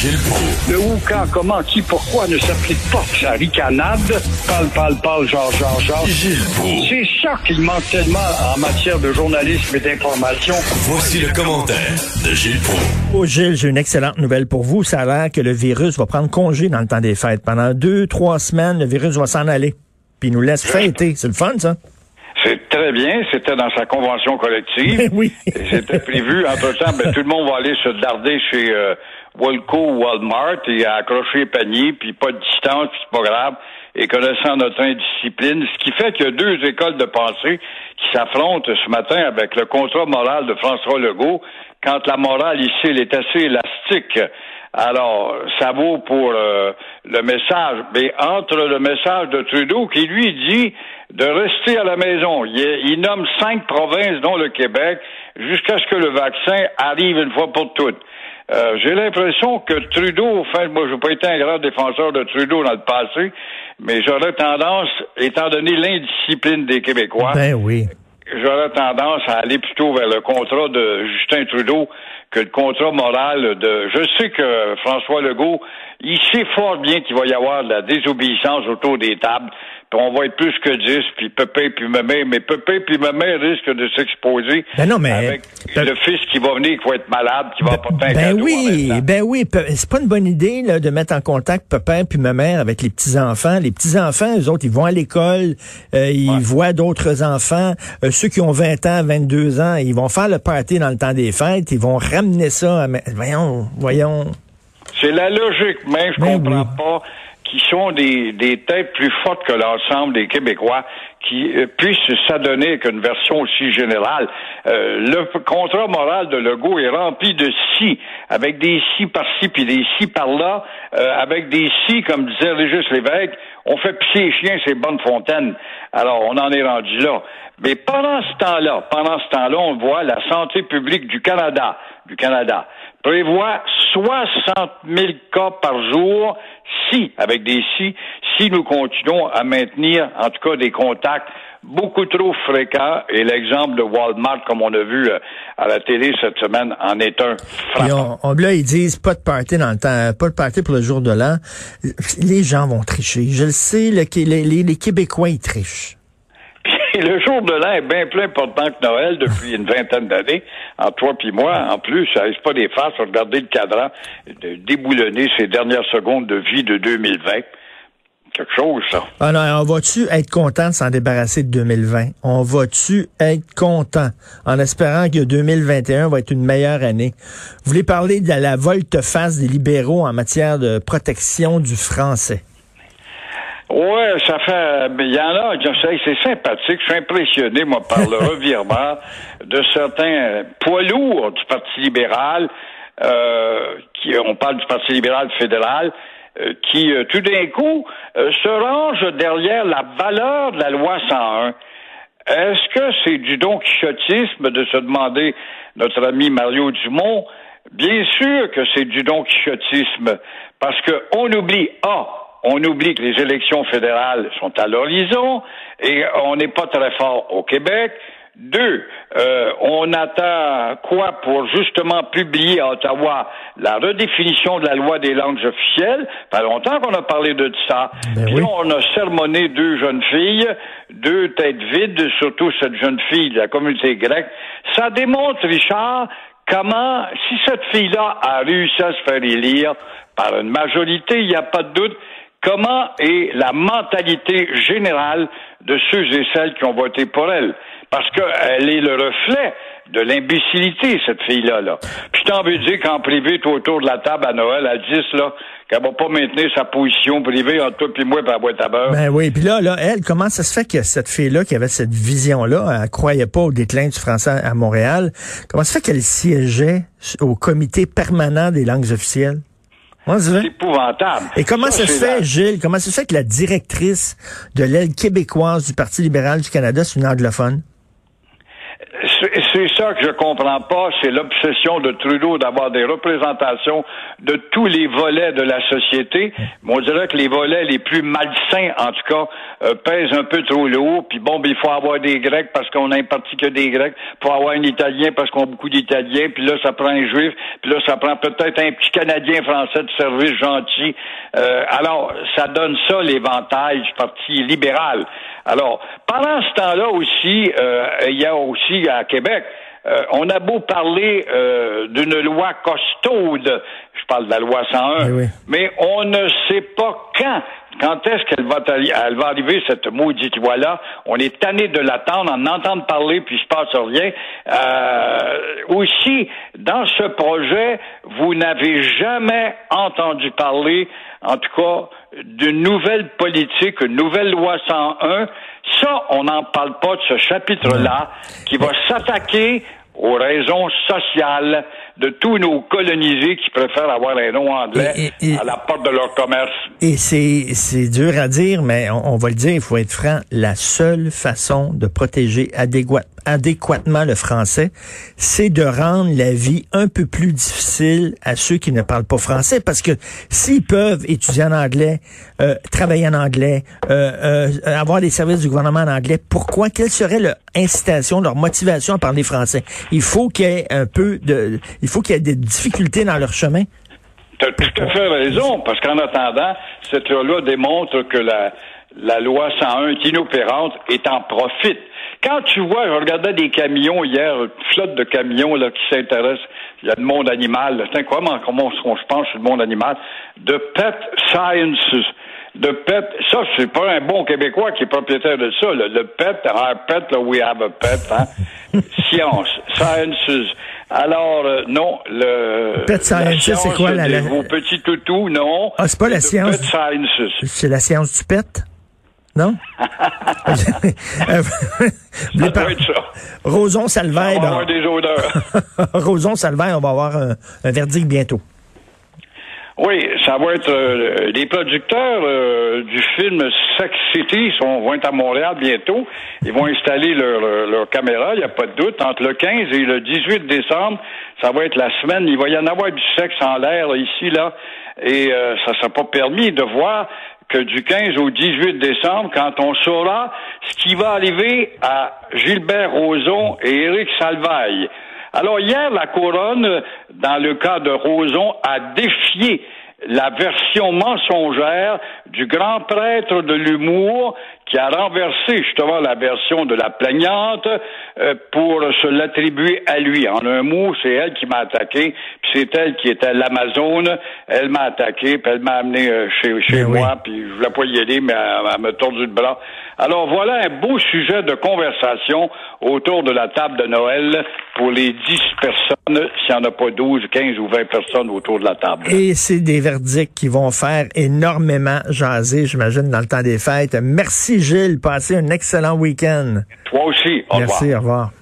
Gilles Proulx. Le où, quand, comment, qui, pourquoi ne s'applique pas? Sa ricanade. Parle, parle, parle, genre, genre, genre. Gilles Proulx. C'est ça qu'il manque tellement en matière de journalisme et d'information. Voici le commentaire de Gilles Proulx. Oh Gilles, j'ai une excellente nouvelle pour vous. Ça a l'air que le virus va prendre congé dans le temps des fêtes. Pendant deux, trois semaines, le virus va s'en aller. Puis il nous laisse fêter. C'est le fun, ça? Très bien. C'était dans sa convention collective. Ben oui. C'était prévu. Entre-temps, ben, tout le monde va aller se darder chez euh, Walco ou Walmart et accrocher les paniers, puis pas de distance, puis c'est pas grave. Et connaissant notre indiscipline, ce qui fait qu'il y a deux écoles de pensée qui s'affrontent ce matin avec le contrat moral de François Legault, quand la morale ici, elle est assez élastique. Alors, ça vaut pour euh, le message, mais entre le message de Trudeau qui lui dit de rester à la maison, il, il nomme cinq provinces, dont le Québec, jusqu'à ce que le vaccin arrive une fois pour toutes. Euh, J'ai l'impression que Trudeau, enfin, moi, je n'ai pas été un grand défenseur de Trudeau dans le passé, mais j'aurais tendance, étant donné l'indiscipline des Québécois, Ben oui. j'aurais tendance à aller plutôt vers le contrat de Justin Trudeau que le contrat moral de. Je sais que François Legault, il sait fort bien qu'il va y avoir de la désobéissance autour des tables. Puis on va être plus que 10, puis Pépé puis Mémé, mais Pépé puis Mémé risque de s'exposer Ben non, mais- avec le fils qui va venir, qui va être malade, qui va apporter un Ben cadeau en oui, ben oui, c'est pas une bonne idée là, de mettre en contact papa puis ma mère avec les petits enfants. Les petits enfants, eux autres, ils vont à l'école, euh, ils Ouais. voient d'autres enfants. Euh, ceux qui ont 20 ans, 22 ans, ils vont faire le party dans le temps des fêtes. Ils vont ramener ça. À... Voyons, voyons. C'est la logique même, je Ben comprends oui. pas qui sont des, des têtes plus fortes que l'ensemble des Québécois qui euh, puissent s'adonner avec une version aussi générale. Euh, le contrat moral de Legault est rempli de si, avec des si par-ci puis des si par-là, euh, avec des si, comme disait Régis Lévesque, on fait pisser les chiens, c'est bonne fontaine. Alors, on en est rendu là. Mais pendant ce temps-là, pendant ce temps-là, on voit la santé publique du Canada, du Canada, prévoit 60 000 cas par jour si, avec des si, si nous continuons à maintenir, en tout cas, des contacts beaucoup trop fréquents. Et l'exemple de Walmart, comme on a vu euh, à la télé cette semaine, en est un frappant. on, on- là, ils disent pas de party dans le temps, pas de party pour le jour de l'an. Les gens vont tricher. Je le sais, le- les, les- les Québécois, ils trichent. Le jour de l'an est bien plus important que Noël depuis une vingtaine d'années. En toi puis moi, en plus, ça reste pas des farces. Regardez le cadran de déboulonner ces dernières secondes de vie de 2020. Quelque chose, ça. Alors, on va-tu être content de s'en débarrasser de 2020? On va-tu être content? En espérant que 2021 va être une meilleure année? Vous voulez parler de la volte-face des libéraux en matière de protection du français? Ouais, ça fait. Il y en a, je sais, c'est sympathique. Je suis impressionné, moi, par le revirement de certains euh, poids lourds du Parti libéral. Euh, qui, on parle du Parti libéral fédéral, euh, qui euh, tout d'un coup se range derrière la valeur de la loi 101. Est-ce que c'est du don quichotisme de se demander notre ami Mario Dumont? Bien sûr que c'est du don quichotisme, parce que on oublie, ah, on oublie que les élections fédérales sont à l'horizon et on n'est pas très fort au Québec. Deux, euh, on attend quoi pour justement publier à Ottawa la redéfinition de la loi des langues officielles? Ça fait longtemps qu'on a parlé de ça. Ben Puis oui. on a sermonné deux jeunes filles, deux têtes vides, surtout cette jeune fille de la communauté grecque. Ça démontre, Richard, comment, si cette fille-là a réussi à se faire élire par une majorité, il n'y a pas de doute, comment est la mentalité générale de ceux et celles qui ont voté pour elle? Parce qu'elle est le reflet de l'imbécilité, cette fille-là. Là. Puis je t'en veux dire qu'en privé, tout autour de la table à Noël, à 10, là, qu'elle va pas maintenir sa position privée entre toi et moi par boîte à beurre. Ben oui, puis là, là, elle, comment ça se fait que cette fille-là, qui avait cette vision-là, elle croyait pas au déclin du français à Montréal, comment ça se fait qu'elle siégeait au comité permanent des langues officielles? C'est épouvantable. Et comment ça, se fait, la- Gilles, comment ça se fait que la directrice de l'aile québécoise du Parti libéral du Canada, c'est une anglophone? C'est ça que je comprends pas, c'est l'obsession de Trudeau d'avoir des représentations de tous les volets de la société. Mais on dirait que les volets les plus malsains, en tout cas, euh, pèsent un peu trop lourd. Puis bon, ben, il faut avoir des Grecs parce qu'on a un parti que des Grecs. Il faut avoir un Italien parce qu'on a beaucoup d'Italiens. Puis là, ça prend un Juif. Puis là, ça prend peut-être un petit Canadien français de service gentil. Euh, alors, ça donne ça l'éventail du Parti libéral. Alors, pendant ce temps-là aussi, euh, il y a aussi à Québec, euh, on a beau parler euh, d'une loi costaude, je parle de la loi 101, Eh oui. mais on ne sait pas quand. Quand est-ce qu'elle va, elle va arriver, cette maudite loi-là? On est tanné de l'attendre, en entendre parler, puis il se passe rien. Euh, aussi, dans ce projet, vous n'avez jamais entendu parler, en tout cas, d'une nouvelle politique, une nouvelle loi 101. Ça, on n'en parle pas de ce chapitre-là, qui va s'attaquer aux raisons sociales de tous nos colonisés qui préfèrent avoir un nom anglais Et- et- à la porte de leur commerce. Et c'est, c'est dur à dire, mais on, on va le dire, il faut être franc. La seule façon de protéger adéquat- adéquatement le français, c'est de rendre la vie un peu plus difficile à ceux qui ne parlent pas français. Parce que s'ils peuvent étudier en anglais, euh, travailler en anglais, euh, euh, avoir des services du gouvernement en anglais, pourquoi? Quelle serait leur incitation, leur motivation à parler français? Il faut qu'il y ait un peu de... Il faut qu'il y ait des difficultés dans leur chemin. Tu as tout à fait raison, parce qu'en attendant, cette loi-là démontre que la, la loi 101 est inopérante et en profite. Quand tu vois, je regardais des camions hier, une flotte de camions là, qui s'intéressent, il y a le monde animal, là. c'est incroyable comment on se penche sur le monde animal, de Pet Sciences. De pet, ça, c'est pas un bon Québécois qui est propriétaire de ça. là. Le pet, our pet, là, we have a pet, hein. Science, sciences. Alors, euh, non, le... Pet la sciences, c'est quoi, la- la- Vos petits toutous, non. Ah, c'est pas la science Pet sciences. C'est la science du pet? Non? Euh, Ça par- être ça. Roson On Salvaire, va ben, avoir des odeurs. Roson Salvaire, on va avoir un, un verdict bientôt. Oui, ça va être euh, les producteurs euh, du film Sex City sont, vont être à Montréal bientôt. Ils vont installer leur, leur, caméra, il n'y a pas de doute. Entre le 15 et le 18 décembre, ça va être la semaine. Il va y en avoir du sexe en l'air ici, là. Et euh, ça ne sera pas permis de voir que du 15 au 18 décembre, quand on saura ce qui va arriver à Gilbert Rozon et Éric Salvaille. Alors hier, la couronne, dans le cas de Roson, a défié la version mensongère du grand prêtre de l'humour qui a renversé justement la version de la plaignante euh, pour se l'attribuer à lui. En un mot, c'est elle qui m'a attaqué, puis c'est elle qui était l'Amazone. Elle m'a attaqué, puis elle m'a amené euh, chez, chez Ben oui. moi, puis je voulais pas y aller, mais elle, elle m'a tordu le bras. Alors voilà un beau sujet de conversation autour de la table de Noël pour les 10 personnes, s'il n'y en a pas 12, 15 ou 20 personnes autour de la table. Et c'est des verdicts qui vont faire énormément jaser, j'imagine, dans le temps des fêtes. Merci Gilles, passez un excellent week-end. Toi aussi, au revoir. Merci, au revoir.